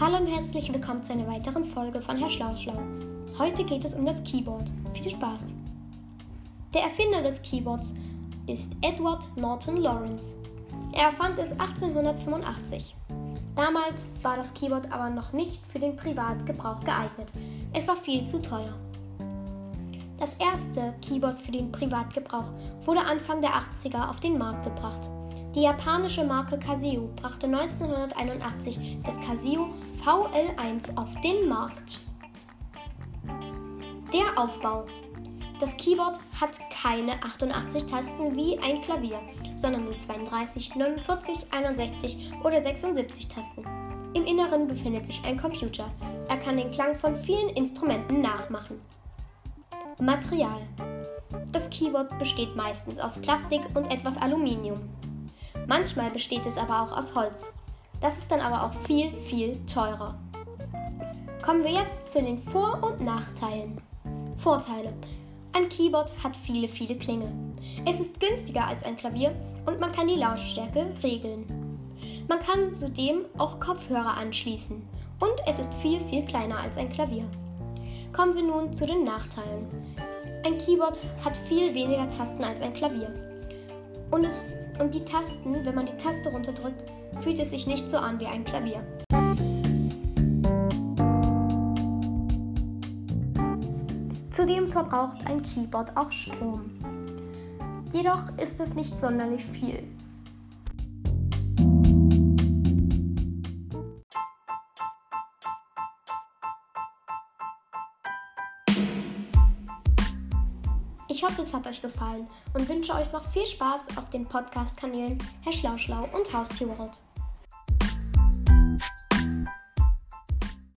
Hallo und herzlich willkommen zu einer weiteren Folge von Herr Schlauschlau. Heute geht es um das Keyboard. Viel Spaß! Der Erfinder des Keyboards ist Edward Norton Lawrence. Er erfand es 1885. Damals war das Keyboard aber noch nicht für den Privatgebrauch geeignet. Es war viel zu teuer. Das erste Keyboard für den Privatgebrauch wurde Anfang der 80er auf den Markt gebracht. Die japanische Marke Casio brachte 1981 das Casio VL1 auf den Markt. Der Aufbau. Das Keyboard hat keine 88 Tasten wie ein Klavier, sondern nur 32, 49, 61 oder 76 Tasten. Im Inneren befindet sich ein Computer. Er kann den Klang von vielen Instrumenten nachmachen. Material. Das Keyboard besteht meistens aus Plastik und etwas Aluminium. Manchmal besteht es aber auch aus Holz. Das ist dann aber auch viel, viel teurer. Kommen wir jetzt zu den Vor- und Nachteilen. Vorteile. Ein Keyboard hat viele, viele Klänge. Es ist günstiger als ein Klavier und man kann die Lautstärke regeln. Man kann zudem auch Kopfhörer anschließen und es ist viel, viel kleiner als ein Klavier. Kommen wir nun zu den Nachteilen. Ein Keyboard hat viel weniger Tasten als ein Klavier. Und, es, und die Tasten, wenn man die Taste runterdrückt, fühlt es sich nicht so an wie ein Klavier. Zudem verbraucht ein Keyboard auch Strom. Jedoch ist es nicht sonderlich viel. Ich hoffe, es hat euch gefallen und wünsche euch noch viel Spaß auf den Podcast-Kanälen Herr Schlauschlau und Haustier World.